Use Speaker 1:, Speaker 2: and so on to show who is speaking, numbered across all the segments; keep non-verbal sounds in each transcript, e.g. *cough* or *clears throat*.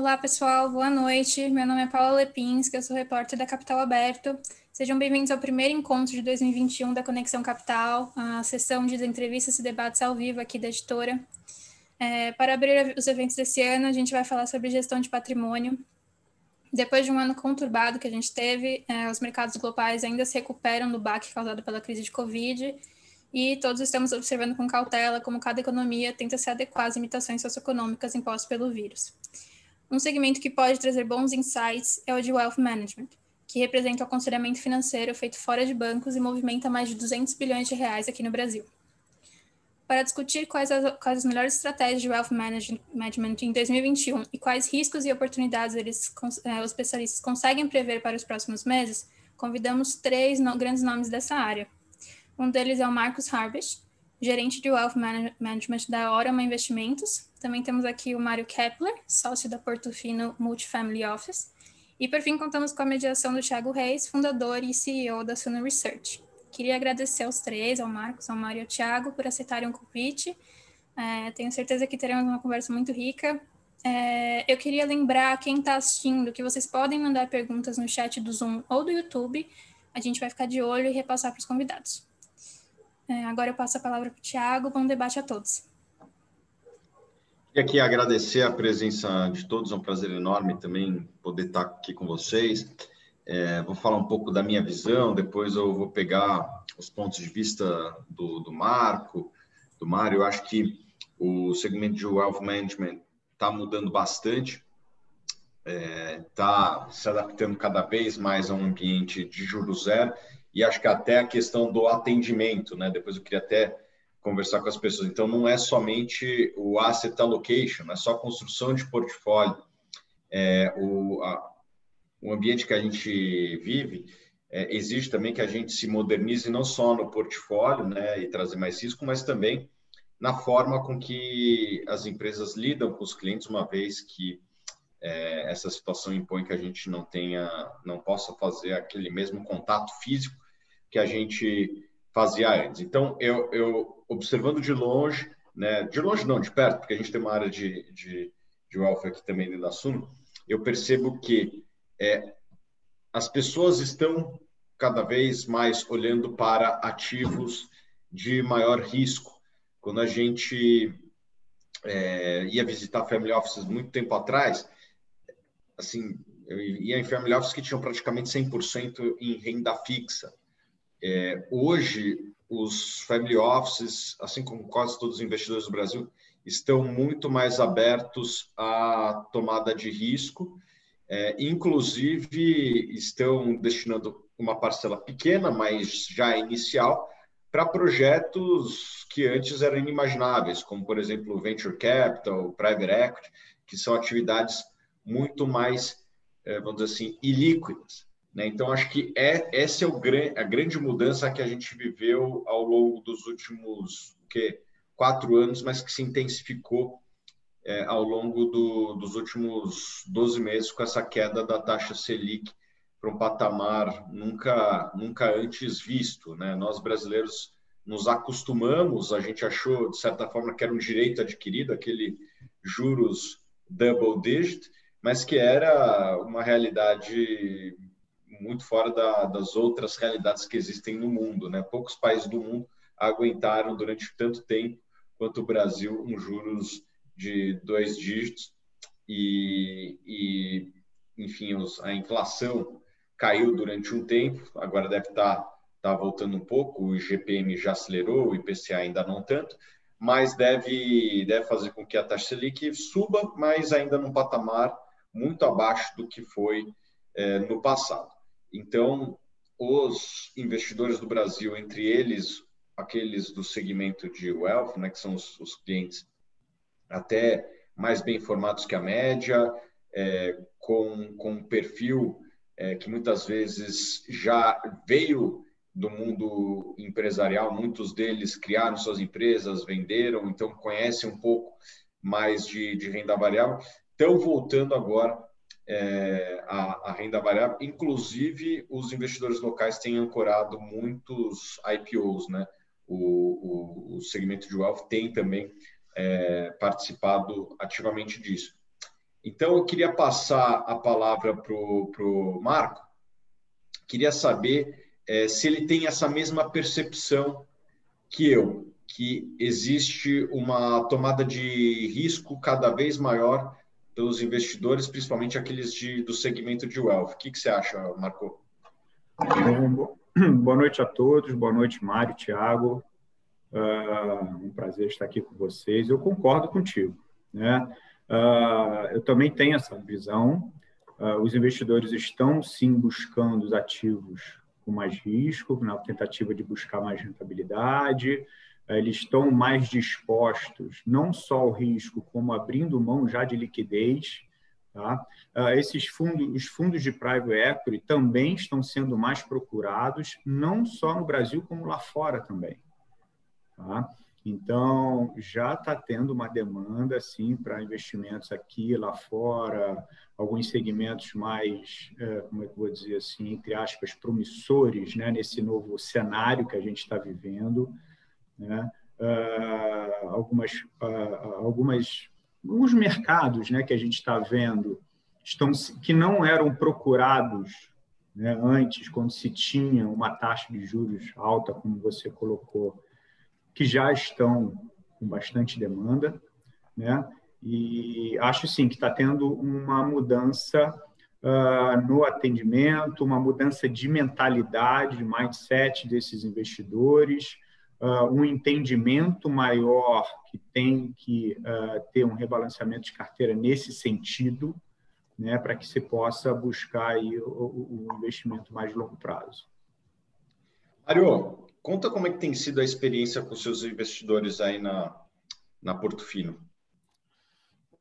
Speaker 1: Olá, pessoal, boa noite. Meu nome é Paula Lepins, eu sou repórter da Capital Aberto. Sejam bem-vindos ao primeiro encontro de 2021 da Conexão Capital, a sessão de entrevistas e debates ao vivo aqui da editora. É, para abrir os eventos desse ano, a gente vai falar sobre gestão de patrimônio. Depois de um ano conturbado que a gente teve, é, os mercados globais ainda se recuperam do baque causado pela crise de Covid e todos estamos observando com cautela como cada economia tenta se adequar às limitações socioeconômicas impostas pelo vírus. Um segmento que pode trazer bons insights é o de Wealth Management, que representa o aconselhamento financeiro feito fora de bancos e movimenta mais de 200 bilhões de reais aqui no Brasil. Para discutir quais as, quais as melhores estratégias de Wealth Management em 2021 e quais riscos e oportunidades eles, eh, os especialistas conseguem prever para os próximos meses, convidamos três no, grandes nomes dessa área. Um deles é o Marcos Harbish, gerente de Wealth Management da Orama Investimentos. Também temos aqui o Mário Kepler, sócio da Portofino Multifamily Office. E, por fim, contamos com a mediação do Thiago Reis, fundador e CEO da Suno Research. Queria agradecer aos três, ao Marcos, ao Mário e ao Thiago, por aceitarem o convite. É, tenho certeza que teremos uma conversa muito rica. É, eu queria lembrar quem está assistindo que vocês podem mandar perguntas no chat do Zoom ou do YouTube. A gente vai ficar de olho e repassar para os convidados. É, agora eu passo a palavra para o Tiago. Bom debate a todos.
Speaker 2: E aqui agradecer a presença de todos, é um prazer enorme também poder estar aqui com vocês. É, vou falar um pouco da minha visão, depois eu vou pegar os pontos de vista do, do Marco, do Mário. Eu acho que o segmento de Wealth Management está mudando bastante, está é, tá se adaptando cada vez mais a um ambiente de juros zero e acho que até a questão do atendimento, né? Depois eu queria até conversar com as pessoas. Então, não é somente o asset allocation, não é só construção de portfólio. É, o, a, o ambiente que a gente vive é, exige também que a gente se modernize não só no portfólio, né, e trazer mais risco, mas também na forma com que as empresas lidam com os clientes, uma vez que é, essa situação impõe que a gente não tenha, não possa fazer aquele mesmo contato físico que a gente fazia antes. Então, eu, eu observando de longe, né, de longe não, de perto, porque a gente tem uma área de, de, de welfare aqui também dentro da Suno, eu percebo que é, as pessoas estão cada vez mais olhando para ativos de maior risco. Quando a gente é, ia visitar family offices muito tempo atrás, assim, eu ia em family offices que tinham praticamente 100% em renda fixa. É, hoje, os family offices, assim como quase todos os investidores do Brasil, estão muito mais abertos à tomada de risco, é, inclusive estão destinando uma parcela pequena, mas já inicial, para projetos que antes eram inimagináveis, como, por exemplo, venture capital, private equity, que são atividades muito mais, é, vamos dizer assim, ilíquidas. Né? Então, acho que é, essa é o, a grande mudança que a gente viveu ao longo dos últimos quatro anos, mas que se intensificou é, ao longo do, dos últimos 12 meses com essa queda da taxa Selic para um patamar nunca, nunca antes visto. Né? Nós, brasileiros, nos acostumamos, a gente achou, de certa forma, que era um direito adquirido, aquele juros double digit, mas que era uma realidade muito fora da, das outras realidades que existem no mundo. Né? Poucos países do mundo aguentaram durante tanto tempo quanto o Brasil um juros de dois dígitos e, e enfim, os, a inflação caiu durante um tempo, agora deve estar tá, tá voltando um pouco, o IGPM já acelerou, o IPCA ainda não tanto, mas deve, deve fazer com que a taxa Selic suba, mas ainda num patamar muito abaixo do que foi é, no passado. Então, os investidores do Brasil, entre eles aqueles do segmento de wealth, né, que são os, os clientes até mais bem informados que a média, é, com, com um perfil é, que muitas vezes já veio do mundo empresarial, muitos deles criaram suas empresas, venderam, então conhecem um pouco mais de, de renda variável, estão voltando agora é, a, a, renda variável. Inclusive, os investidores locais têm ancorado muitos IPOs, né? O, o, o segmento de wealth tem também é, participado ativamente disso. Então, eu queria passar a palavra para o Marco. Queria saber é, se ele tem essa mesma percepção que eu, que existe uma tomada de risco cada vez maior pelos investidores, principalmente aqueles de, do segmento de wealth. O que, que você acha, Marco?
Speaker 3: Boa noite a todos, boa noite, Mário, Tiago. Uh, um prazer estar aqui com vocês. Eu concordo contigo. Né? Uh, eu também tenho essa visão. Uh, os investidores estão sim buscando os ativos com mais risco, na tentativa de buscar mais rentabilidade. Eles estão mais dispostos, não só ao risco, como abrindo mão já de liquidez. Tá? Esses fundos, os fundos de private equity também estão sendo mais procurados, não só no Brasil, como lá fora também. Tá? Então, já está tendo uma demanda, assim, para investimentos aqui, lá fora, alguns segmentos mais, é, como é que eu vou dizer assim, entre aspas, promissores, né, nesse novo cenário que a gente está vivendo, né? Uh, algumas, uh, algumas, alguns mercados, né, que a gente está vendo, estão, que não eram procurados né, antes, quando se tinha uma taxa de juros alta, como você colocou, que já estão com bastante demanda, né? E acho sim que está tendo uma mudança uh, no atendimento, uma mudança de mentalidade, de mindset desses investidores, uh, um entendimento maior que tem que uh, ter um rebalanceamento de carteira nesse sentido, né, para que se possa buscar aí o, o investimento mais longo prazo.
Speaker 2: Mário, Conta como é que tem sido a experiência com seus investidores aí na, na Porto Fino.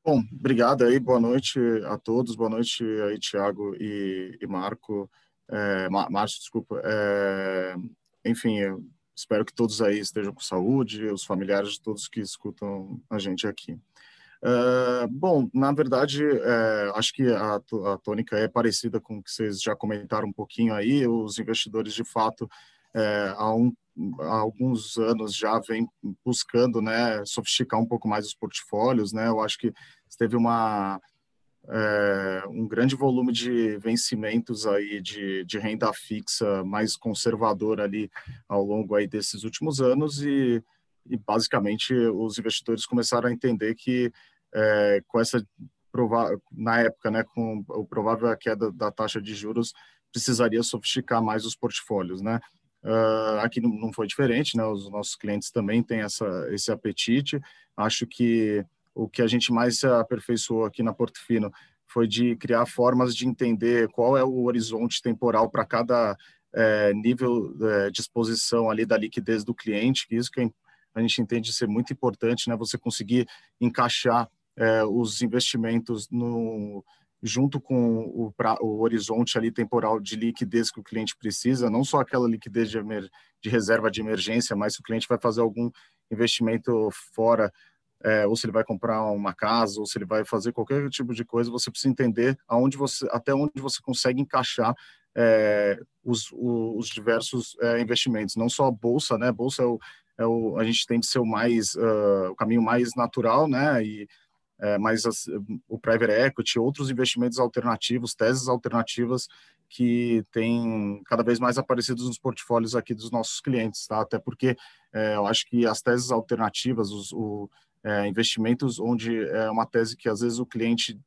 Speaker 4: Bom, obrigado aí, boa noite a todos, boa noite aí, Tiago e, e, Marco, é, Márcio, desculpa. É, enfim, espero que todos aí estejam com saúde, os familiares de todos que escutam a gente aqui. É, bom, na verdade, é, acho que a, a tônica é parecida com o que vocês já comentaram um pouquinho aí, os investidores, de fato, é, há, um, há, alguns anos já vem buscando né, sofisticar um pouco mais os portfólios. Né? Eu acho que teve uma, é, um grande volume de vencimentos aí de, de renda fixa mais conservador ali ao longo aí desses últimos anos e, e basicamente os investidores começaram a entender que é, com essa na época, né, com o provável queda da taxa de juros, precisaria sofisticar mais os portfólios, né? Uh, aqui não, não, foi diferente, né? Os nossos clientes também têm essa, esse apetite. Acho que o que a gente mais se aperfeiçoou aqui na Portofino foi de criar formas de entender qual é o horizonte temporal para cada é, nível é, de exposição ali da liquidez do cliente, que isso que a gente entende ser muito importante, né? Você conseguir encaixar é, os investimentos no, junto com o, pra, o, horizonte ali temporal de liquidez que o cliente precisa, não só aquela liquidez de, emer, de reserva de emergência, mas se o cliente vai fazer algum investimento fora, é, ou se ele vai comprar uma casa, ou se ele vai fazer qualquer tipo de coisa, você precisa entender aonde você, até onde você consegue encaixar é, os, os, diversos é, investimentos, não só a bolsa, né? Bolsa é o, é o, a gente tem de ser o mais uh, o caminho mais natural, né? E é, mas as, o private equity, outros investimentos alternativos, teses alternativas que têm cada vez mais aparecido nos portfólios aqui dos nossos clientes, tá? Até porque é, eu acho que as teses alternativas, os o, é, investimentos onde é uma tese que às vezes o cliente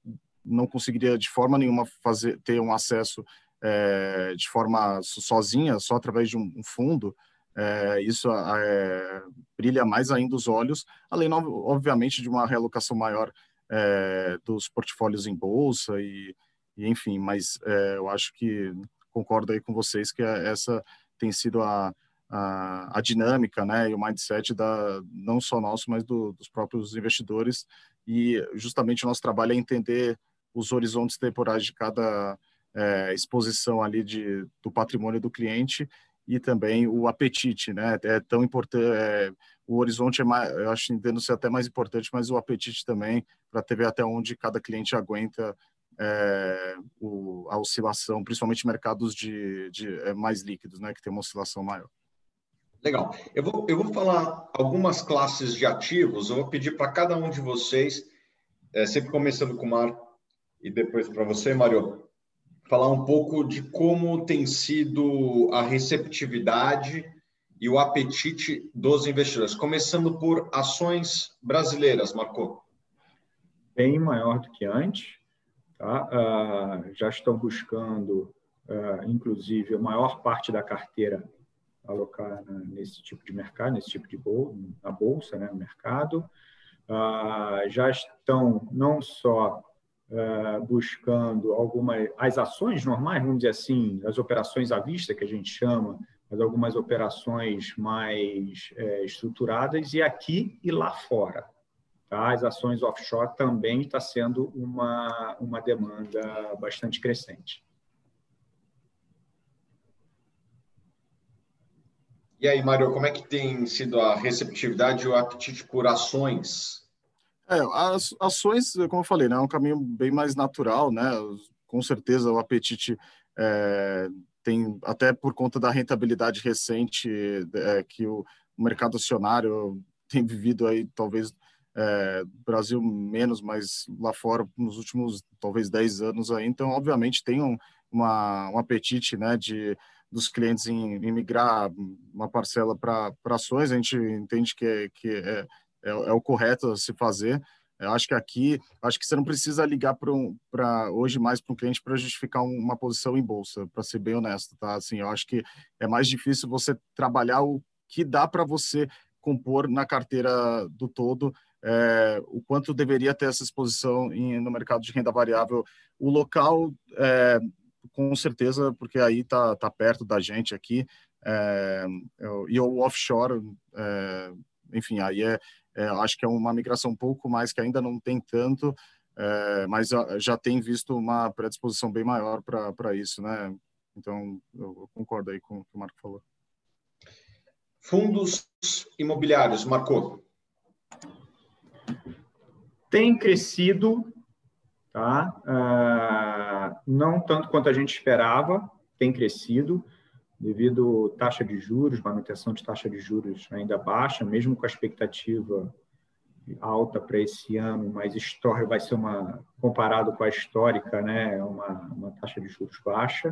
Speaker 4: não conseguiria de forma nenhuma fazer ter um acesso é, de forma sozinha, só através de um, um fundo, é, isso é, brilha mais ainda os olhos, além, obviamente, de uma realocação maior é, dos portfólios em bolsa e, e enfim, mas é, eu acho que concordo aí com vocês que essa tem sido a, a, a, dinâmica, né, e o mindset da não só nosso, mas do, dos próprios investidores e justamente o nosso trabalho é entender os horizontes temporais de cada é, exposição ali de, do patrimônio do cliente e também o apetite, né? É tão importante, é, o horizonte é mais, eu acho entendo ser até mais importante, mas o apetite também para ter até onde cada cliente aguenta é, o, a oscilação, principalmente mercados de, de é, mais líquidos, né? Que tem uma oscilação maior.
Speaker 2: Legal. Eu vou, eu vou falar algumas classes de ativos. Eu vou pedir para cada um de vocês, é, sempre começando com o Marco, e depois para você, Mário, falar um pouco de como tem sido a receptividade e o apetite dos investidores, começando por ações brasileiras, Marco.
Speaker 3: Bem maior do que antes. Tá? Uh, já estão buscando, uh, inclusive, a maior parte da carteira alocar nesse tipo de mercado, nesse tipo de bolsa, na bolsa, né, no mercado. Uh, já estão não só buscando algumas as ações normais, vamos dizer assim, as operações à vista que a gente chama, mas algumas operações mais é, estruturadas, e aqui e lá fora. Tá? As ações offshore também está sendo uma, uma demanda bastante crescente.
Speaker 2: E aí, Mário, como é que tem sido a receptividade e o apetite por ações?
Speaker 4: É, as ações, como eu falei, né, é um caminho bem mais natural, né? Com certeza o apetite é, tem até por conta da rentabilidade recente é, que o, mercado acionário tem vivido aí, talvez é, Brasil menos, mas lá fora nos últimos talvez 10 anos aí, então obviamente tem um, uma, um apetite né, de, dos clientes em, em migrar uma parcela para ações, a gente entende que, é, que é, é, é o correto a se fazer, eu acho que aqui, acho que você não precisa ligar para um, hoje mais para um cliente para justificar uma posição em bolsa, para ser bem honesto, tá? Assim, eu acho que é mais difícil você trabalhar o que dá para você compor na carteira do todo, é, o quanto deveria ter essa exposição em, no mercado de renda variável. O local, é, com certeza, porque aí está tá perto da gente aqui, é, e o offshore, é, enfim, aí é, é, acho que é uma migração um pouco mais que ainda não tem tanto, é, mas já tem visto uma predisposição bem maior para isso, né? Então, eu, concordo aí com o que o Marco falou.
Speaker 2: Fundos imobiliários, Marco.
Speaker 3: Tem crescido, tá? Uh, não tanto quanto a gente esperava, tem crescido devido taxa de juros, manutenção de taxa de juros ainda baixa, mesmo com a expectativa alta para esse ano, mas história vai ser uma comparado com a histórica, né, uma, uma taxa de juros baixa,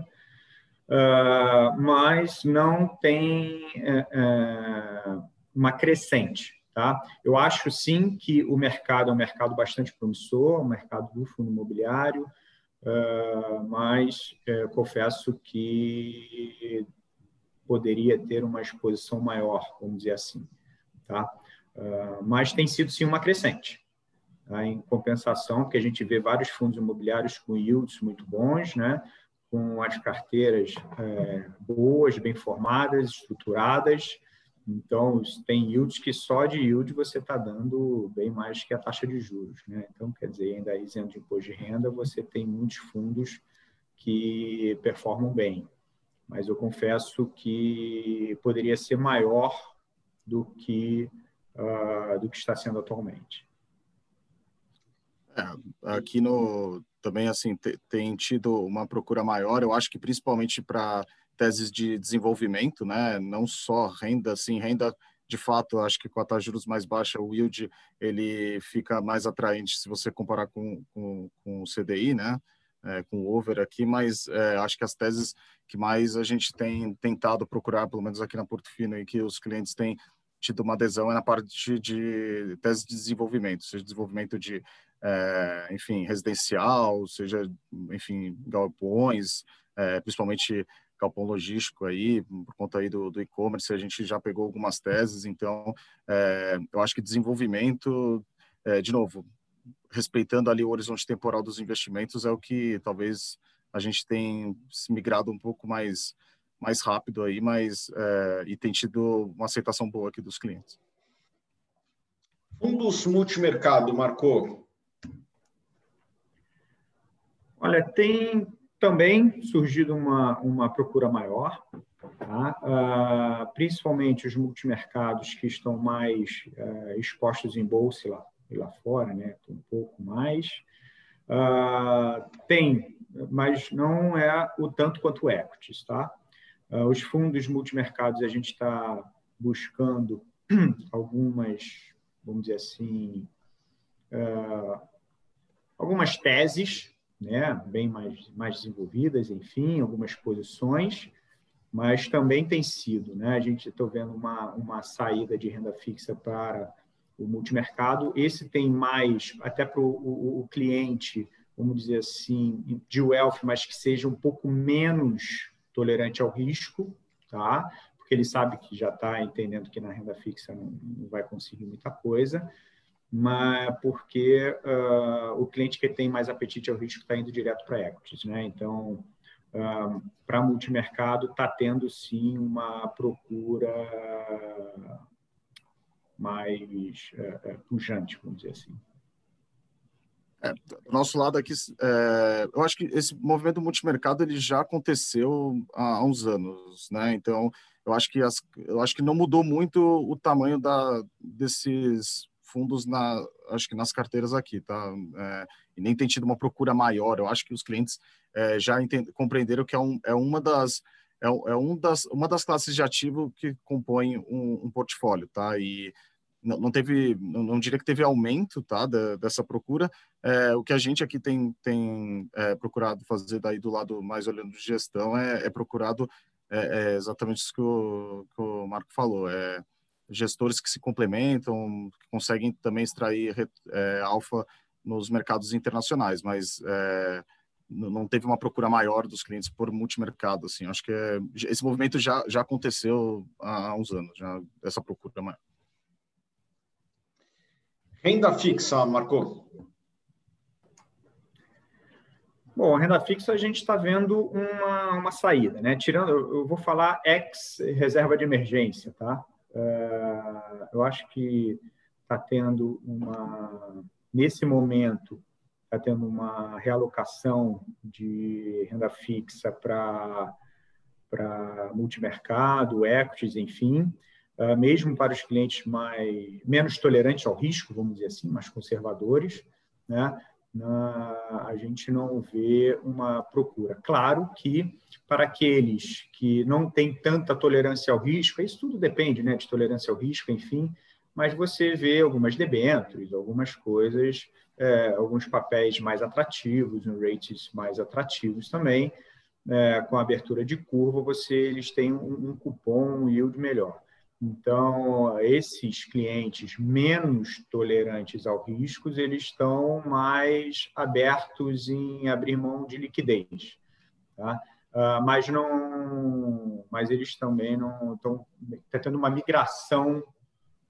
Speaker 3: uh, mas não tem uh, uma crescente, tá? Eu acho sim que o mercado é um mercado bastante promissor, o mercado do fundo imobiliário, uh, mas confesso que poderia ter uma exposição maior, vamos dizer assim. Tá? Uh, mas tem sido sim uma crescente. Tá? Em compensação, que a gente vê vários fundos imobiliários com yields muito bons, né? com as carteiras é, boas, bem formadas, estruturadas. Então, tem yields que só de yield você está dando bem mais que a taxa de juros. Né? Então, quer dizer, ainda isento de imposto de renda, você tem muitos fundos que performam bem mas eu confesso que poderia ser maior do que uh, do que está sendo atualmente.
Speaker 4: É, aqui no também assim tem tido uma procura maior. Eu acho que principalmente para teses de desenvolvimento, né? Não só renda, assim renda de fato, acho que com a taxa de juros mais baixa, o yield ele fica mais atraente se você comparar com, com, com o CDI, né? é, com o over aqui, mas é, acho que as teses que mais a gente tem tentado procurar, pelo menos aqui na Porto Fino, e que os clientes têm tido uma adesão é na parte de tese de desenvolvimento, seja desenvolvimento de, é, enfim, residencial, seja, enfim, galpões, é, principalmente galpão logístico aí, por conta aí do, do e-commerce, a gente já pegou algumas teses, então é, eu acho que desenvolvimento, é, de novo, respeitando ali o horizonte temporal dos investimentos, é o que talvez a gente tem migrado um pouco mais mais rápido aí, mas é, e tem tido uma aceitação boa aqui dos clientes.
Speaker 2: Fundos multimercado, Marcou?
Speaker 3: Olha, tem também surgido uma, uma procura maior, tá? uh, principalmente os multimercados que estão mais uh, expostos em bolsa lá, lá fora, né? um pouco mais. Uh, tem, mas não é o tanto quanto o equities, tá? Os fundos multimercados a gente está buscando *clears throat* algumas, vamos dizer assim, algumas teses, né, bem mais, mais desenvolvidas, enfim, algumas posições, mas também tem sido. Né, a gente está vendo uma, uma saída de renda fixa para o multimercado. Esse tem mais, até para o, o cliente, vamos dizer assim, de wealth, mas que seja um pouco menos tolerante ao risco, tá? porque ele sabe que já está entendendo que na renda fixa não, não, vai conseguir muita coisa, mas porque uh, o cliente que tem mais apetite ao risco está indo direto para equities. Né? Então, uh, para multimercado, está tendo sim uma procura mais uh, pujante, vamos dizer assim.
Speaker 4: É, nosso lado aqui, é, eu acho que esse movimento multimercado ele já aconteceu há, há uns anos, né? Então, eu acho que as, eu acho que não mudou muito o tamanho da desses fundos na acho que nas carteiras aqui, tá? É, e nem tem tido uma procura maior. Eu acho que os clientes é, já entend, compreenderam que é, um, é uma das é, é um das uma das classes de ativo que compõem um, um portfólio, tá? E não, não teve, não, não, diria que teve aumento, tá, dessa procura. É, o que a gente aqui tem, tem é, procurado fazer daí do lado mais olhando de gestão é, é procurado é, exatamente isso que o, que o Marco falou, é gestores que se complementam, que conseguem também extrair é, alfa nos mercados internacionais, mas é, não teve uma procura maior dos clientes por multimercado, assim, acho que é, esse movimento já, já aconteceu há uns anos, já essa procura maior.
Speaker 2: Renda fixa, Marco.
Speaker 3: Bom, a renda fixa a gente está vendo uma, uma saída, né? Tirando, eu vou falar ex reserva de emergência, tá? Uh, eu acho que está tendo uma, nesse momento, está tendo uma realocação de renda fixa para para multimercado, equities, enfim, uh, mesmo para os clientes mais menos tolerantes ao risco, vamos dizer assim, mais conservadores, né? A gente não vê uma procura. Claro que para aqueles que não têm tanta tolerância ao risco, isso tudo depende né, de tolerância ao risco, enfim, mas você vê algumas debêntures, algumas coisas, é, alguns papéis mais atrativos, um rates mais atrativos também, é, com abertura de curva, você eles têm um, um cupom, um yield melhor. Então, esses clientes menos tolerantes ao riscos, eles estão mais abertos em abrir mão de liquidez, tá? Uh, mas não, mas eles também não estão tá tendo uma migração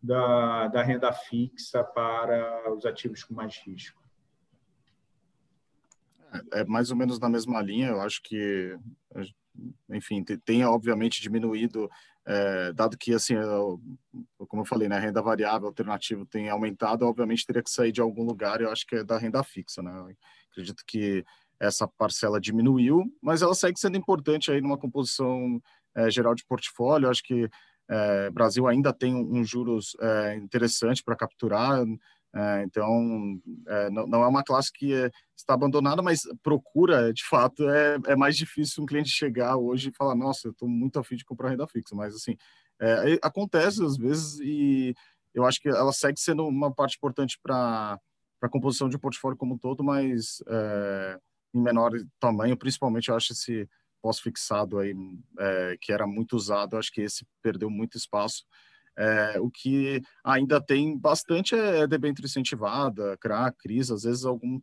Speaker 3: da, da renda fixa para os ativos com mais risco.
Speaker 4: É, é mais ou menos na mesma linha. Eu acho que, enfim, tem obviamente diminuído é, dado que, assim, eu, como eu falei, né, a renda variável alternativa tem aumentado, obviamente teria que sair de algum lugar, eu acho que é da renda fixa, né? Eu acredito que essa parcela diminuiu, mas ela segue sendo importante aí numa composição é, geral de portfólio. Acho que é, Brasil ainda tem um, um juros é, interessante para capturar, então, não, não, é uma classe que está abandonada, mas procura, de fato, é, é, mais difícil um cliente chegar hoje e falar, nossa, eu estou muito afim de comprar renda fixa, mas assim, acontece às vezes e eu acho que ela segue sendo uma parte importante para a composição de portfólio como um todo, mas em menor tamanho, principalmente eu acho esse pós-fixado aí, é, que era muito usado, acho que esse perdeu muito espaço, é, o que ainda tem bastante é debênture incentivada, CRA, CRIs, às vezes algum,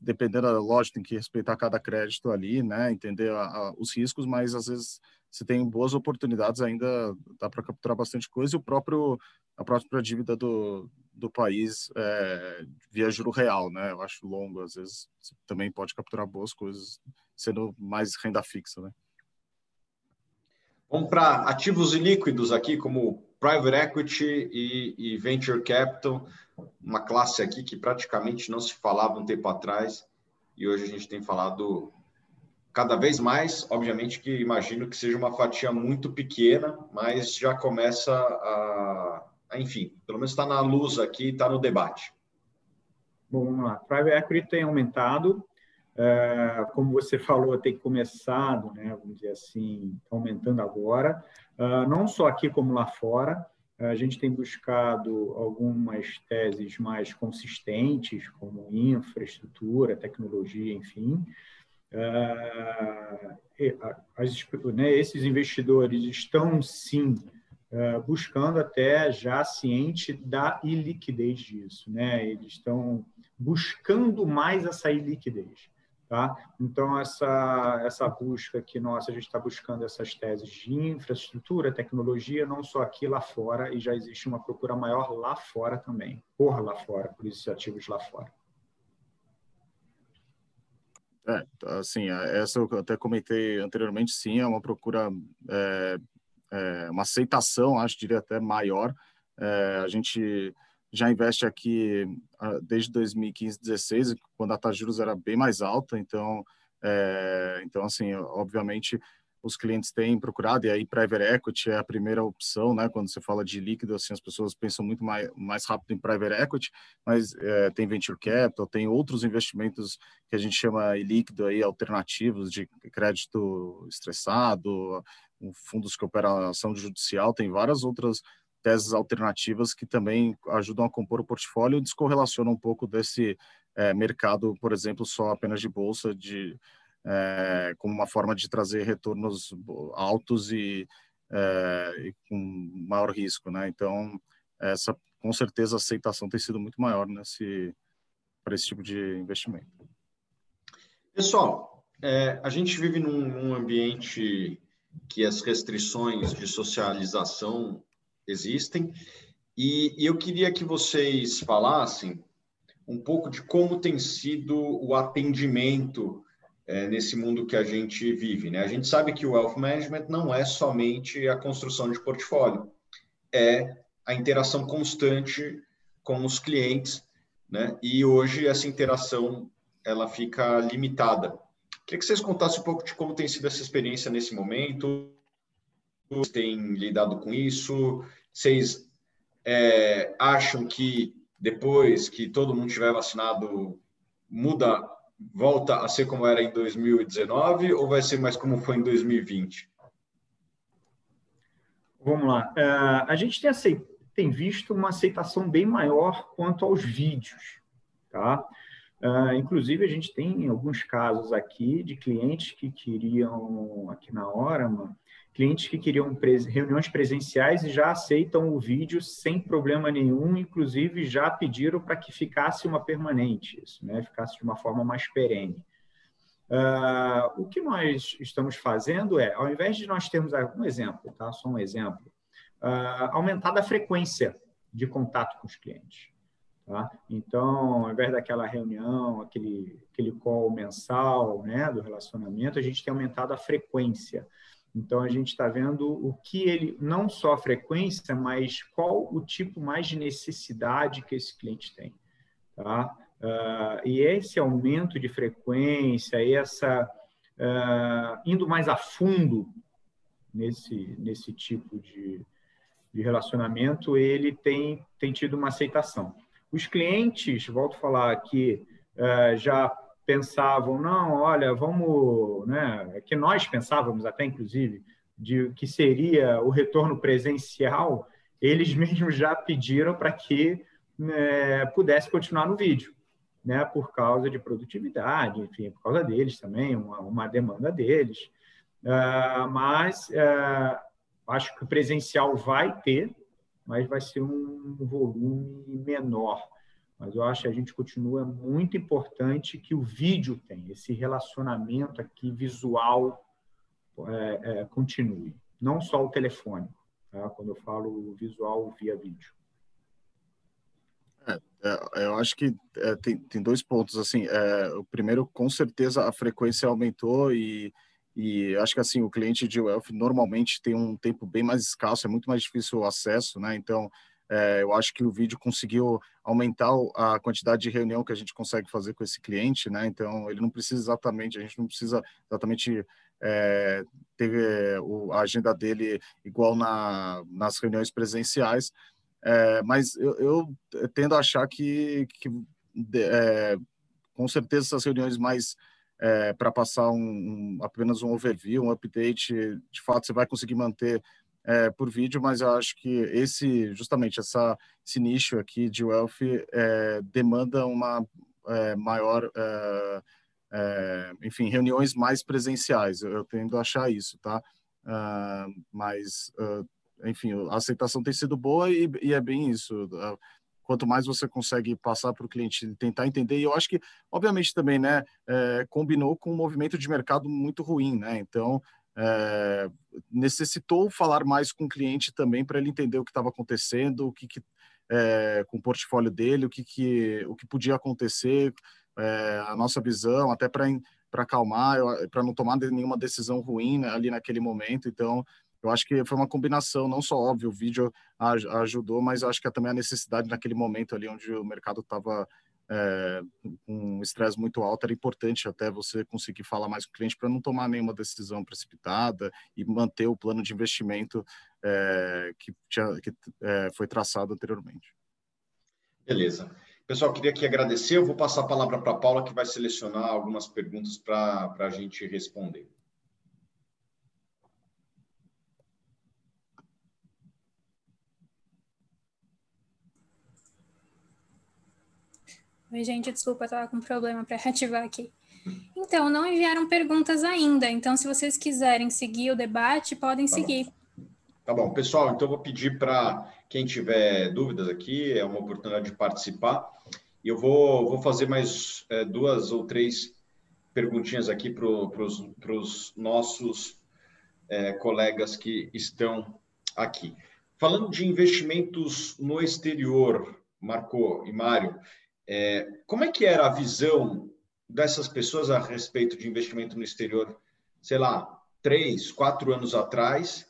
Speaker 4: dependendo da lógica, tem que respeitar cada crédito ali, né, entender a, a, os riscos, mas às vezes se tem boas oportunidades ainda dá para capturar bastante coisa e o próprio a própria dívida do, do país é, via juro real, né? Eu acho longo, às vezes também pode capturar boas coisas sendo mais renda fixa, né?
Speaker 2: Vamos para ativos ilíquidos aqui, como private equity e, e, venture capital, uma classe aqui que praticamente não se falava um tempo atrás e hoje a gente tem falado cada vez mais. Obviamente que imagino que seja uma fatia muito pequena, mas já começa a, a enfim, pelo menos está na luz aqui, está no debate.
Speaker 3: Bom, vamos lá. Private equity tem aumentado, é, como você falou, tem começado, né, vamos dizer assim, aumentando agora. Ah, não só aqui como lá fora. A gente tem buscado algumas teses mais consistentes, como infraestrutura, tecnologia, enfim. As, né, esses investidores estão, sim, buscando até já ciente da iliquidez disso. Né? Eles estão buscando mais essa iliquidez. Tá? Então, essa, essa busca que nossa, a gente está buscando essas teses de infraestrutura, tecnologia, não só aqui, lá fora, e já existe uma procura maior lá fora também, por lá fora, por esses ativos lá fora.
Speaker 4: É, assim, essa eu até comentei anteriormente, sim, é uma procura, é, é, uma aceitação, acho, diria até maior. É, a gente já investe aqui ah, desde 2015, 16, quando a taxa de juros era bem mais alta. Então, é, então assim, obviamente os clientes têm procurado e aí private equity é a primeira opção, né? Quando você fala de líquido, assim, as pessoas pensam muito mais, mais rápido em private equity, mas é, tem venture capital, tem outros investimentos que a gente chama líquido aí alternativos de crédito estressado, fundos que operam ação judicial, tem várias outras teses alternativas que também ajudam a compor o portfólio e descorrelacionam um pouco desse é, mercado, por exemplo, só apenas de bolsa, de, é, como uma forma de trazer retornos altos e, é, e, com maior risco, né? Então, essa com certeza a aceitação tem sido muito maior nesse para esse tipo de investimento.
Speaker 2: Pessoal, é, a gente vive num, num ambiente que as restrições de socialização existem. E, e eu queria que vocês falassem um pouco de como tem sido o atendimento é, nesse mundo que a gente vive. Né? A gente sabe que o Wealth Management não é somente a construção de portfólio, é a interação constante com os clientes, né? e hoje essa interação ela fica limitada. Queria que vocês contassem um pouco de como tem sido essa experiência nesse momento, têm lidado com isso, vocês é, acham que depois que todo mundo tiver vacinado, muda, volta a ser como era em 2019 ou vai ser mais como foi em 2020?
Speaker 3: Vamos lá. Uh, a gente tem, aceit... tem, visto uma aceitação bem maior quanto aos vídeos, tá? Uh, inclusive, a gente tem alguns casos aqui de clientes que queriam, aqui na hora, mano, clientes que queriam reuniões presenciais e já aceitam o vídeo sem problema nenhum, inclusive já pediram para que ficasse uma permanente, isso, né? ficasse de uma forma mais perene. Uh, o que nós estamos fazendo é, ao invés de nós termos um exemplo, tá? só um exemplo, uh, aumentar a frequência de contato com os clientes. Tá? Então, ao invés daquela reunião, aquele, aquele call mensal né, do relacionamento, a gente tem aumentado a frequência. Então, a gente está vendo o que ele, não só a frequência, mas qual o tipo mais de necessidade que esse cliente tem. Tá? Uh, e esse aumento de frequência, essa uh, indo mais a fundo nesse, nesse tipo de, de relacionamento, ele tem, tem tido uma aceitação. Os clientes, volto a falar aqui, uh, já pensavam, não, olha, vamos, né, é que nós pensávamos até, inclusive, de que seria o retorno presencial, eles *laughs* mesmos já pediram para que né, pudesse continuar no vídeo, né, por causa de produtividade, enfim, por causa deles também, uma, uma demanda deles. Uh, mas uh, acho que o presencial vai ter, mas vai ser um volume menor. Mas eu acho que a gente continua muito importante que o vídeo tem esse relacionamento aqui visual é, é, continue, não só o telefone. Tá? Quando eu falo visual via vídeo.
Speaker 4: É, é eu acho que é, tem, tem dois pontos assim. É, o primeiro, com certeza, a frequência aumentou e e acho que assim o cliente de Wealth normalmente tem um tempo bem mais escasso, é muito mais difícil o acesso, né? Então é, eu acho que o vídeo conseguiu aumentar a quantidade de reunião que a gente consegue fazer com esse cliente, né? Então, ele não precisa exatamente, a gente não precisa exatamente é, ter é, o, a agenda dele igual na, nas reuniões presenciais, é, mas eu, eu, tendo a achar que, que é, com certeza essas reuniões mais é, para passar um, um, apenas um overview, um update, de fato você vai conseguir manter é, por vídeo, mas eu acho que esse, justamente, essa, esse nicho aqui de wealth é, demanda uma é, maior, é, é, enfim, reuniões mais presenciais. Eu, eu, tendo a achar isso, tá? Uh, mas, uh, enfim, a aceitação tem sido boa e, e é bem isso. Uh, quanto mais você consegue passar para o cliente tentar entender, e eu acho que, obviamente, também, né, é, combinou com um movimento de mercado muito ruim, né? Então, é, necessitou falar mais com o cliente também para ele entender o que estava acontecendo, o que, que é, com o portfólio dele, o que, que, o que podia acontecer, é, a nossa visão, até para acalmar, para não tomar nenhuma decisão ruim né, ali naquele momento. Então, eu acho que foi uma combinação, não só óbvio, o vídeo ajudou, mas acho que também a necessidade naquele momento ali onde o mercado estava é, um estresse muito alto, era importante até você conseguir falar mais com o cliente para não tomar nenhuma decisão precipitada e manter o plano de investimento é, que, tinha, que é, foi traçado anteriormente.
Speaker 2: Beleza. Pessoal, queria aqui agradecer. Eu vou passar a palavra para a Paula, que vai selecionar algumas perguntas para a gente responder.
Speaker 1: Oi, gente, desculpa, estava com problema para reativar *laughs* aqui. Então, não enviaram perguntas ainda, então se vocês quiserem seguir o debate, podem tá seguir.
Speaker 2: Bom. Tá bom, pessoal, então eu vou pedir para quem tiver dúvidas aqui, é uma oportunidade de participar. E eu vou, vou fazer mais é, duas ou três perguntinhas aqui para os nossos é, colegas que estão aqui. Falando de investimentos no exterior, Marco e Mário, é, como é que era a visão dessas pessoas a respeito de investimento no exterior, sei lá, três, quatro anos atrás,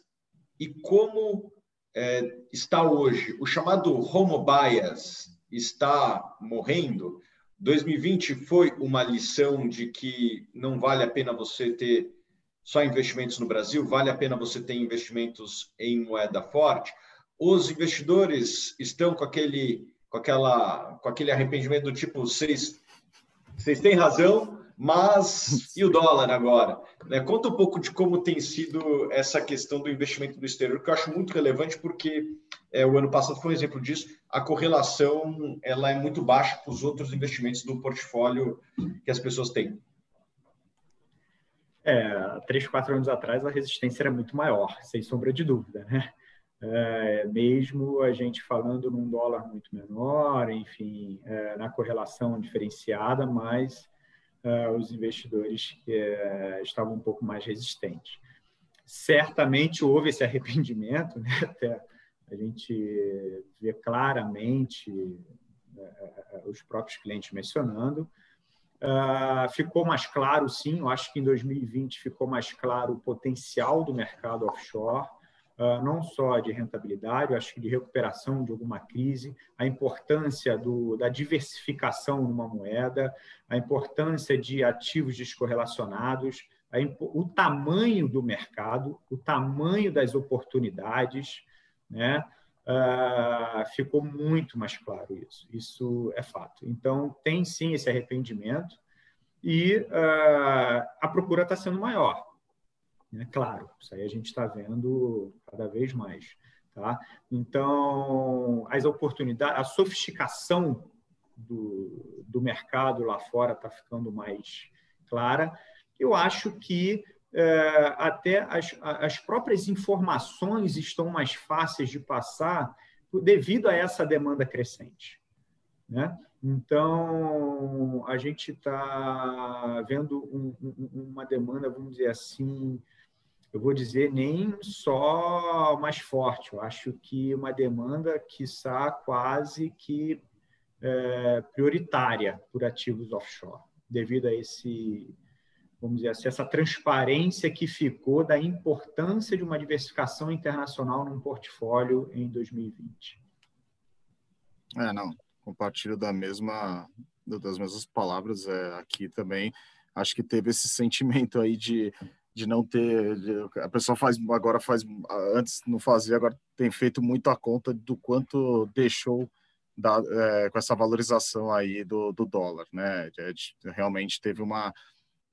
Speaker 2: e como é, está hoje? O chamado homo bias está morrendo? 2020 foi uma lição de que não vale a pena você ter só investimentos no Brasil, vale a pena você ter investimentos em moeda forte. Os investidores estão com aquele com, aquela, com aquele arrependimento do tipo, vocês, vocês têm razão, mas e o dólar agora? Né? Conta um pouco de como tem sido essa questão do investimento no exterior, que eu acho muito relevante, porque é, o ano passado foi um exemplo disso, a correlação ela é muito baixa para os outros investimentos do portfólio que as pessoas têm.
Speaker 3: É, três, quatro anos atrás a resistência era muito maior, sem sombra de dúvida, né? É, mesmo a gente falando num dólar muito menor, enfim, é, na correlação diferenciada, mas é, os investidores é, estavam um pouco mais resistentes. Certamente houve esse *laughs* arrependimento, né? até a gente vê claramente é, é, os próprios clientes mencionando. Uh, ficou mais claro, sim, eu acho que em 2020 ficou mais claro o potencial do mercado offshore, não só de rentabilidade, acho que de recuperação de alguma crise, a importância do, da diversificação numa moeda, a importância de ativos descorrelacionados, a, o tamanho do mercado, o tamanho das oportunidades, né? Uh, ficou muito mais claro isso. Isso é fato. Então, tem sim esse arrependimento e uh, a procura está sendo maior. Né? Claro, isso aí a gente está vendo cada vez mais. Tá? Então, as oportunidades, a sofisticação do, do mercado lá fora está ficando mais clara. Eu acho que é, até as, as próprias informações estão mais fáceis de passar devido a essa demanda crescente. Né? Então, a gente está vendo um, um, uma demanda, vamos dizer assim, eu vou dizer, nem só mais forte. Eu acho que uma demanda que está quase que é, prioritária por ativos offshore, devido a esse, vamos dizer assim, essa transparência que ficou da importância de uma diversificação internacional num portfólio em 2020.
Speaker 4: É, não, compartilho da mesma, das mesmas palavras é, aqui também. Acho que teve esse sentimento aí de de não ter. De, a pessoa faz agora faz antes não fazia, agora tem feito muito a conta do quanto deixou da, é, com essa valorização aí do, do dólar, né? realmente teve uma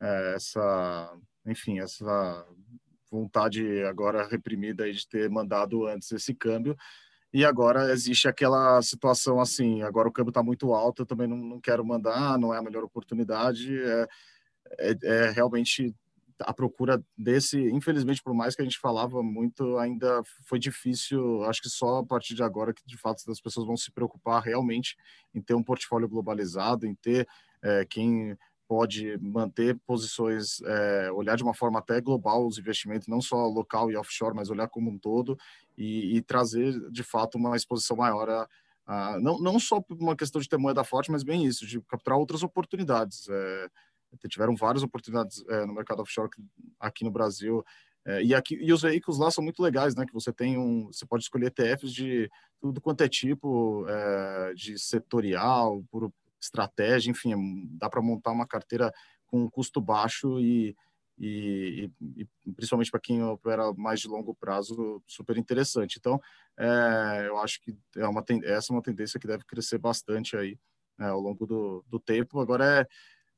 Speaker 4: é, essa, enfim, essa vontade agora reprimida de ter mandado antes esse câmbio. E agora existe aquela situação assim, agora o câmbio está muito alto, eu também não, não, quero mandar, não é a melhor oportunidade. É, é, é, realmente a procura desse, infelizmente, por mais que a gente falava muito, ainda foi difícil. Acho que só a partir de agora que de fato as pessoas vão se preocupar realmente em ter um portfólio globalizado, em ter é, quem pode manter posições, é, olhar de uma forma até global os investimentos, não só local e offshore, mas olhar como um todo e, e trazer de fato uma exposição maior a, não, não só por uma questão de ter moeda forte, mas bem isso, de capturar outras oportunidades. É, tiveram várias oportunidades é, no mercado offshore aqui no Brasil. É, e aqui e os veículos lá são muito legais, né? Que você tem um, você pode escolher ETFs de tudo quanto é tipo é, de setorial, por estratégia, enfim, dá para montar uma carteira com um custo baixo e, e, e, e principalmente para quem opera mais de longo prazo, super interessante. Então, é, eu acho que é uma, essa é uma tendência que deve crescer bastante aí é, ao longo do, do tempo. Agora é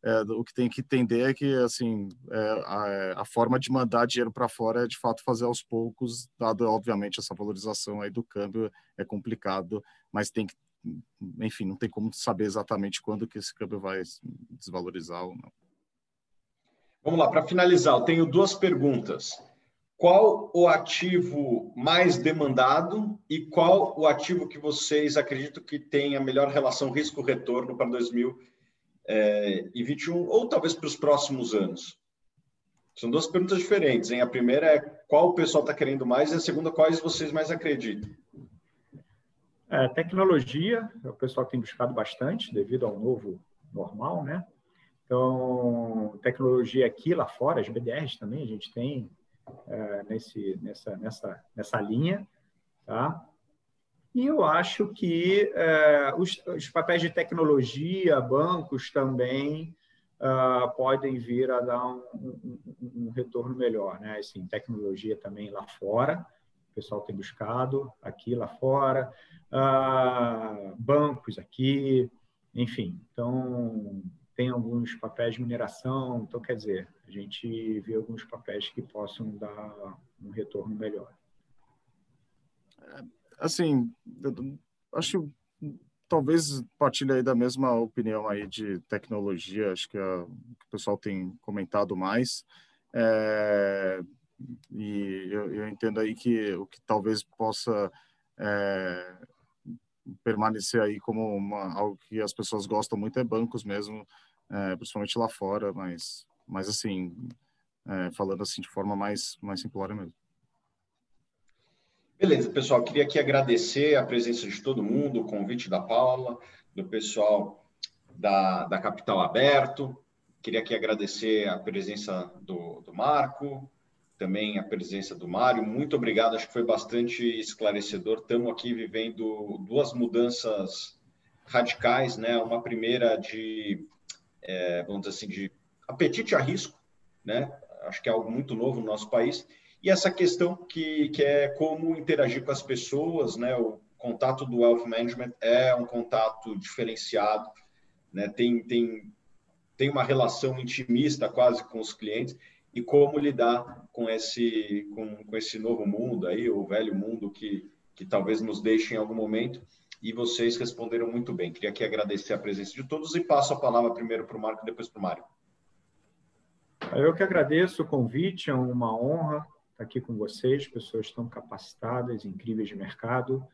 Speaker 4: é, o que tem que entender é que assim é, a, a, forma de mandar dinheiro para fora é de fato fazer aos poucos, dado obviamente essa valorização aí do câmbio é complicado, mas tem que, enfim, não tem como saber exatamente quando que esse câmbio vai desvalorizar ou não.
Speaker 2: Vamos lá, para finalizar, eu tenho duas perguntas. Qual o ativo mais demandado e qual o ativo que vocês acreditam que tem a melhor relação risco-retorno para 2020? É, e 21, ou talvez para os próximos anos? São duas perguntas diferentes. Hein? A primeira é qual o pessoal está querendo mais, e a segunda, quais vocês mais acreditam?
Speaker 3: É, tecnologia, o pessoal tem buscado bastante devido ao novo normal, né? Então, tecnologia aqui, lá fora, as BDRs também, a gente tem é, nesse, nessa, nessa, nessa linha, tá? E eu acho que é, os, os, papéis de tecnologia, bancos também uh, podem vir a dar um, um, um, retorno melhor. Né? Assim, tecnologia também lá fora, o pessoal tem buscado aqui lá fora, uh, bancos aqui, enfim. Então, tem alguns papéis de mineração, então, quer dizer, a gente vê alguns papéis que possam dar um retorno melhor.
Speaker 4: É, assim, acho talvez partilhe aí da mesma opinião aí de tecnologia, acho que, a, que o pessoal tem comentado mais. É, e eu, eu, entendo aí que o que talvez possa é, permanecer aí como uma, algo que as pessoas gostam muito é bancos mesmo, é, principalmente lá fora, mas, mas assim, é, falando assim de forma mais, mais simplória mesmo.
Speaker 2: Beleza, pessoal. Queria aqui agradecer a presença de todo mundo, o convite da Paula, do pessoal da, da Capital Aberto. Queria aqui agradecer a presença do, do Marco, também a presença do Mário. Muito obrigado, acho que foi bastante esclarecedor. Estamos aqui vivendo duas mudanças radicais, né? Uma primeira de, é, vamos dizer assim, de apetite a risco, né? Acho que é algo muito novo no nosso país e essa questão que, que é como interagir com as pessoas, né? O contato do Wealth Management é um contato diferenciado, né? Tem, tem, tem uma relação intimista quase com os clientes e como lidar com esse, com, com esse novo mundo aí, o velho mundo que, que talvez nos deixe em algum momento. E vocês responderam muito bem. Queria aqui agradecer a presença de todos e passo a palavra primeiro para o Marco, depois para o Mário.
Speaker 3: Eu que agradeço o convite, é uma honra estar aqui com vocês, pessoas tão capacitadas, incríveis de mercado.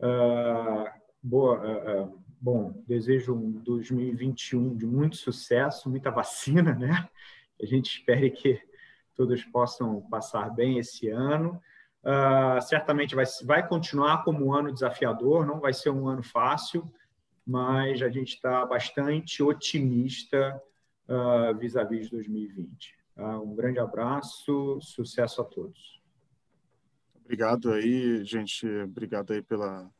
Speaker 3: Uh, boa, uh, uh, bom, desejo um 2021 de muito sucesso, muita vacina, né? A gente espere que todos possam passar bem esse ano. certamente vai, vai continuar como um ano desafiador, não vai ser um ano fácil, mas a gente está bastante otimista vis-à-vis -vis 2020. Tá? Um grande abraço, sucesso a todos.
Speaker 4: Obrigado aí, gente. Obrigado aí pela,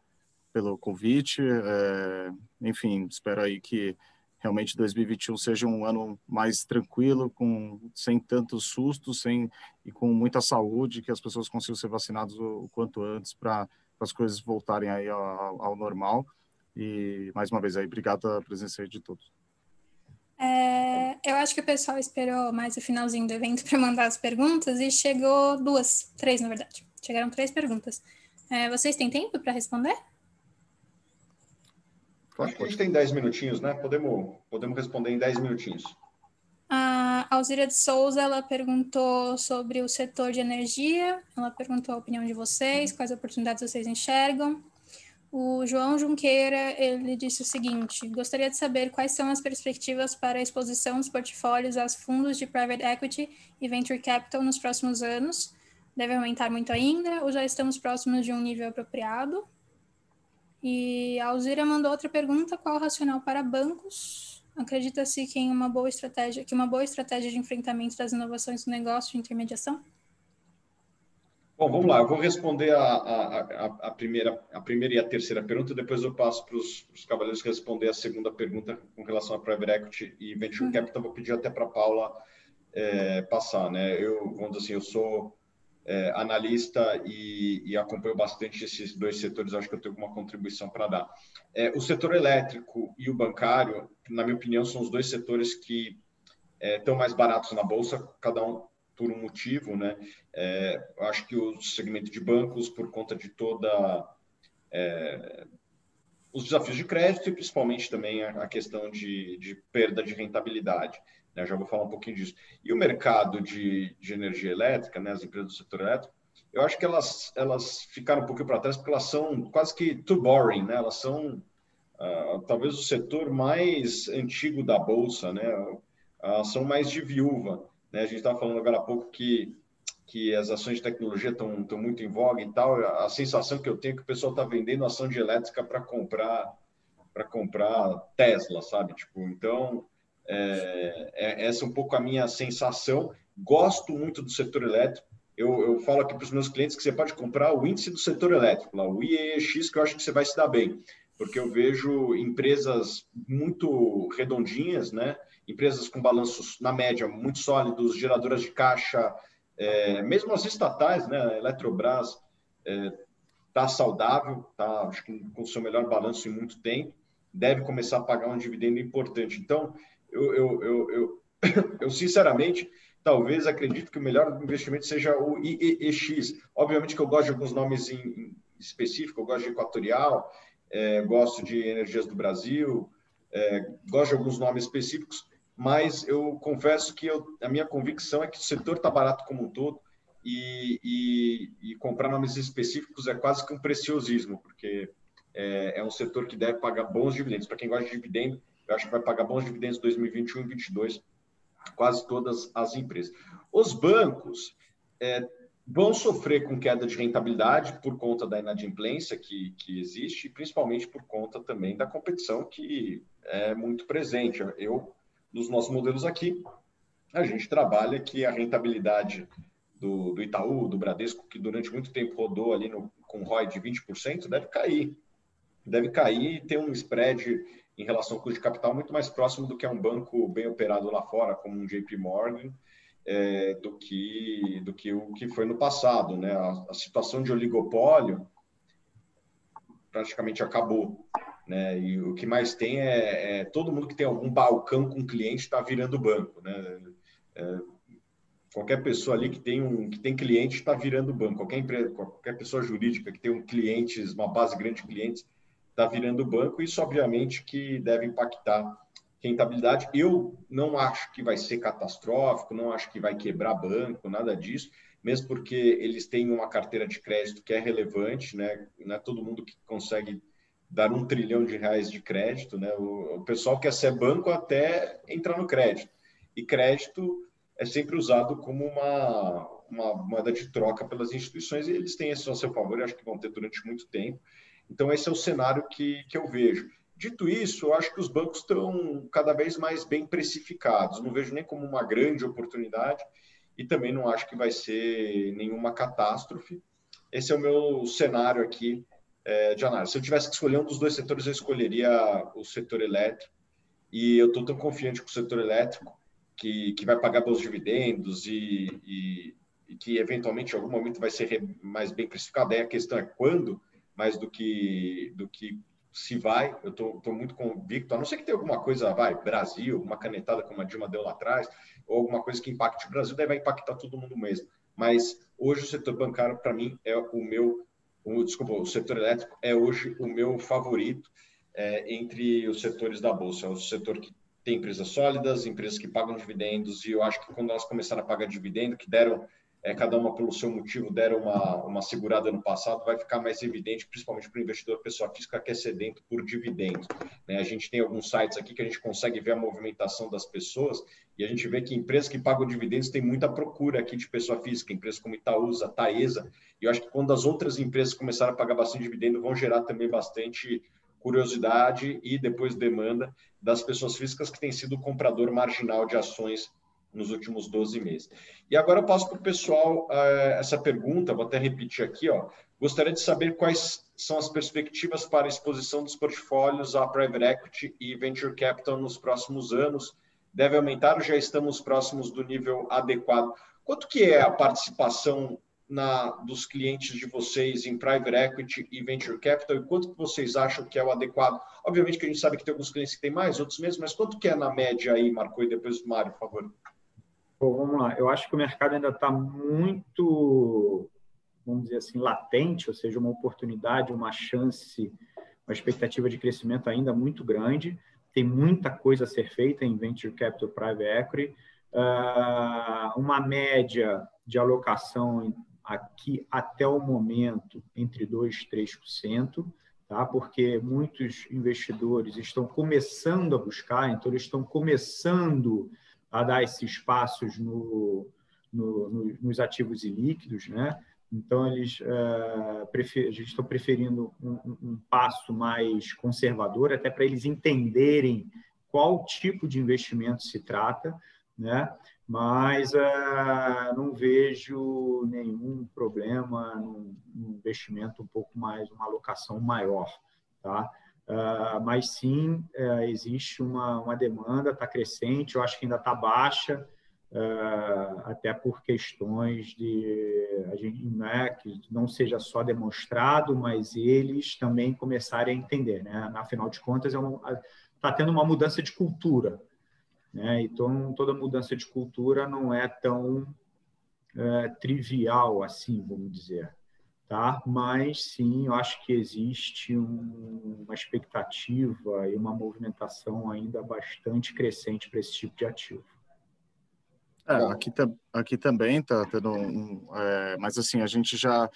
Speaker 4: pelo convite. É, enfim, espero aí que realmente 2021 seja um ano mais tranquilo, com sem tantos sustos, sem e com muita saúde, que as pessoas consigam ser vacinadas o, o quanto antes para as coisas voltarem aí ao, ao, normal. E mais uma vez aí, obrigado pela presença aí de todos.
Speaker 1: É, eu acho que o pessoal esperou mais o finalzinho do evento para mandar as perguntas e chegou duas, três na verdade. Chegaram três perguntas. É, vocês têm tempo para responder?
Speaker 2: Acho que a gente tem dez minutinhos, né? Podemos, podemos responder em dez minutinhos.
Speaker 1: A Alzira de Souza, ela perguntou sobre o setor de energia, ela perguntou a opinião de vocês, quais oportunidades vocês enxergam. O João Junqueira, ele disse o seguinte, gostaria de saber quais são as perspectivas para a exposição dos portfólios aos fundos de private equity e venture capital nos próximos anos. Deve aumentar muito ainda ou já estamos próximos de um nível apropriado? E a Alzira mandou outra pergunta, qual o racional para bancos? Acredita-se que em uma boa estratégia, que uma boa estratégia de enfrentamento das inovações do negócio de intermediação?
Speaker 2: Bom, vamos lá. Eu vou responder a, a, a, primeira, a primeira e a terceira pergunta. Depois eu passo para os cavaleiros responder a segunda pergunta com relação a private equity e venture uhum. capital. Vou pedir até para a Paula é, passar, né? Eu, vamos dizer assim, eu sou é, analista e, e, acompanho bastante esses dois setores. Acho que eu tenho alguma contribuição para dar. É, o setor elétrico e o bancário, na minha opinião, são os dois setores que estão é, mais baratos na bolsa. Cada um por um motivo, né? É, acho que o segmento de bancos, por conta de toda é, os desafios de crédito e principalmente também a, questão de, de, perda de rentabilidade. Né? Já vou falar um pouquinho disso. E o mercado de, de energia elétrica, né? as empresas do setor elétrico, eu acho que elas, elas ficaram um pouquinho para trás porque elas são quase que too boring, né? Elas são uh, talvez o setor mais antigo da bolsa, né? Uh, são mais de viúva. Né? A gente estava falando agora há pouco que, que as ações de tecnologia estão muito em voga e tal. A sensação que eu tenho é que o pessoal está vendendo ação de elétrica para comprar para comprar Tesla, sabe? Tipo, então é, é, essa é um pouco a minha sensação. Gosto muito do setor elétrico. Eu, eu falo aqui para os meus clientes que você pode comprar o índice do setor elétrico, lá, o IEX, que eu acho que você vai se dar bem, porque eu vejo empresas muito redondinhas, né? Empresas com balanços, na média, muito sólidos, geradoras de caixa, é, mesmo as estatais, né, a Eletrobras está é, tá saudável, está acho que com o seu melhor balanço em muito tempo, deve começar a pagar um dividendo importante. Então, eu, eu, eu, eu, *coughs* eu sinceramente, talvez acredito que o melhor investimento seja o IEX. Obviamente que eu gosto de alguns nomes em, em específico, eu gosto de Equatorial, é, gosto de Energias do Brasil, é, gosto de alguns nomes específicos, mas eu confesso que eu, a minha convicção é que o setor está barato como um todo e, e, e, comprar nomes específicos é quase que um preciosismo, porque é, é um setor que deve pagar bons dividendos. Para quem gosta de dividendo, eu acho que vai pagar bons dividendos em 2021 e 2022, quase todas as empresas. Os bancos é, vão sofrer com queda de rentabilidade por conta da inadimplência que, que existe, e principalmente por conta também da competição que é muito presente. Eu dos nossos modelos aqui, a gente trabalha que a rentabilidade do, do Itaú, do Bradesco, que durante muito tempo rodou ali no, com ROI de 20%, deve cair. Deve cair e ter um spread em relação ao custo de capital muito mais próximo do que é um banco bem operado lá fora, como um JP Morgan, é, do, que, do que o que foi no passado. Né? A, a situação de oligopólio praticamente acabou. Né? E o que mais tem é, é todo mundo que tem algum balcão com cliente está virando banco, né? É, qualquer pessoa ali que tem um que tem cliente está virando banco. Qualquer empresa, qualquer pessoa jurídica que tem um clientes, uma base grande de clientes está virando banco. Isso obviamente que deve impactar rentabilidade. Eu não acho que vai ser catastrófico, não acho que vai quebrar banco, nada disso mesmo porque eles têm uma carteira de crédito que é relevante, né? Não é todo mundo que consegue dar um trilhão de reais de crédito, né? O, o pessoal quer ser banco até entrar no crédito. E crédito é sempre usado como uma, uma moeda de troca pelas instituições e eles têm isso a seu favor e acho que vão ter durante muito tempo. Então, esse é o cenário que, que eu vejo. Dito isso, eu acho que os bancos estão cada vez mais bem precificados. Não vejo nem como uma grande oportunidade e também não acho que vai ser nenhuma catástrofe. Esse é o meu cenário aqui é. Se eu tivesse que escolher um dos dois setores, eu escolheria o setor elétrico. E eu estou tão confiante com o setor elétrico que, que vai pagar bons dividendos e, e, e, que eventualmente em algum momento vai ser mais bem precificado. Aí a questão é quando, mais do que, do que se vai, eu estou muito convicto, a não ser que tenha alguma coisa, vai, Brasil, uma canetada como a Dilma deu lá atrás, ou alguma coisa que impacte o Brasil, daí vai impactar todo mundo mesmo. Mas hoje o setor bancário, para mim, é o meu, o, desculpa, o setor elétrico é hoje o meu favorito é, entre os setores da Bolsa. É o setor que tem empresas sólidas, empresas que pagam dividendos, e eu acho que quando elas começaram a pagar dividendo, que deram, é, cada uma pelo seu motivo, deram uma, uma segurada no passado, vai ficar mais evidente, principalmente para o investidor pessoa física que é sedento por dividendos. Né? A gente tem alguns sites aqui que a gente consegue ver a movimentação das pessoas, e a gente vê que empresas que pagam dividendos têm muita procura aqui de pessoa física, empresas como Itaúsa, Taesa, e eu acho que quando as outras empresas começarem a pagar bastante dividendo, vão gerar também bastante curiosidade e depois demanda das pessoas físicas que têm sido o comprador marginal de ações nos últimos 12 meses. E agora eu passo para o pessoal uh, essa pergunta, vou até repetir aqui, ó. Gostaria de saber quais são as perspectivas para a exposição dos portfólios a private equity e venture capital nos próximos anos. Deve aumentar ou já estamos próximos do nível adequado? Quanto que é a participação na, dos clientes de vocês em private equity e venture capital e quanto que vocês acham que é o adequado? Obviamente que a gente sabe que tem alguns clientes que têm mais, outros menos, mas quanto que é na média aí, Marco, e depois do Mário, por favor?
Speaker 3: Bom, vamos lá. Eu acho que o mercado ainda está muito, vamos dizer assim, latente, ou seja, uma oportunidade, uma chance, uma expectativa de crescimento ainda muito grande. Tem muita coisa a ser feita em venture capital, private equity. Uh, uma média de alocação aqui até o momento entre 2% e 3%, tá? porque muitos investidores estão começando a buscar, então eles estão começando a dar esses passos no, no, no, nos ativos ilíquidos, né? Então, eles uh, prefer, estão preferindo um, um, passo mais conservador, até para eles entenderem qual tipo de investimento se trata, né? mas uh, não vejo nenhum problema no, investimento um pouco mais, uma alocação maior, tá? Uh, mas sim, uh, existe uma, uma demanda, está crescente, eu acho que ainda está baixa, uh, até por questões de a gente, né, que não seja só demonstrado, mas eles também começarem a entender. Né? Afinal de contas, está é tá tendo uma mudança de cultura. Né? Então, toda mudança de cultura não é tão é, trivial assim, vamos dizer. Tá? Mas sim, eu acho que existe um, uma expectativa e uma movimentação ainda bastante crescente para esse tipo de ativo.
Speaker 4: É, aqui, aqui também está tendo um, é, mas assim a gente já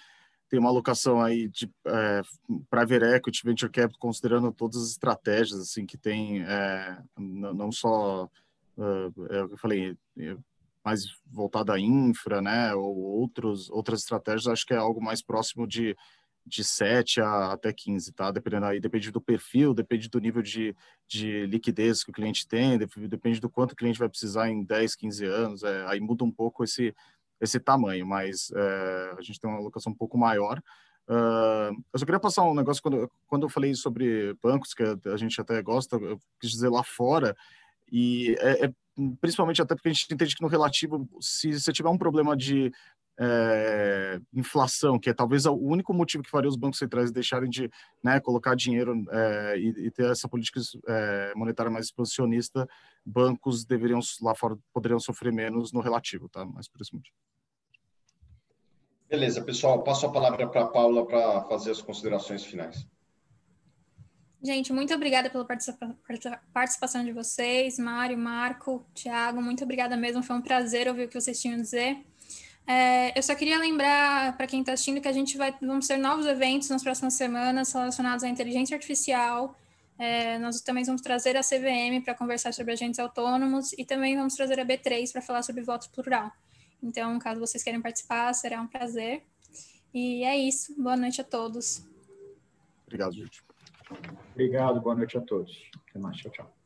Speaker 4: tem uma alocação aí de é, private equity, venture capital, considerando todas as estratégias assim que tem, é, não só é, é, eu falei, mais voltada à infra, né, ou outros, outras estratégias, acho que é algo mais próximo de, de 7 a, até 15, tá? Dependendo aí, depende do perfil, depende do nível de, de liquidez que o cliente tem, depende do quanto o cliente vai precisar em 10, 15 anos, é, aí muda um pouco esse, esse tamanho, mas é, a gente tem uma alocação um pouco maior. Uh, eu só queria passar um negócio, quando, quando eu falei sobre bancos, que a gente até gosta, eu quis dizer lá fora, e é, é, principalmente até porque a gente entende que no relativo, se você tiver um problema de é, inflação, que é talvez o único motivo que faria os bancos centrais deixarem de né, colocar dinheiro é, e, e, ter essa política é, monetária mais expansionista, bancos deveriam lá fora poderiam sofrer menos no relativo, tá? Mas por esse motivo.
Speaker 2: Beleza, pessoal. Passo a palavra para a Paula para fazer as considerações finais.
Speaker 1: Gente, muito obrigada pela participação de vocês, Mário, Marco, Thiago, muito obrigada mesmo, foi um prazer ouvir o que vocês tinham a dizer. É, eu só queria lembrar para quem está assistindo que a gente vai vamos ter novos eventos nas próximas semanas relacionados à inteligência artificial. É, nós também vamos trazer a CVM para conversar sobre agentes autônomos e também vamos trazer a B3 para falar sobre voto plural. Então, caso vocês queiram participar, será um prazer. E é isso. Boa noite a todos.
Speaker 4: Obrigado, gente.
Speaker 3: Obrigado, boa noite a todos. Até mais, tchau, tchau.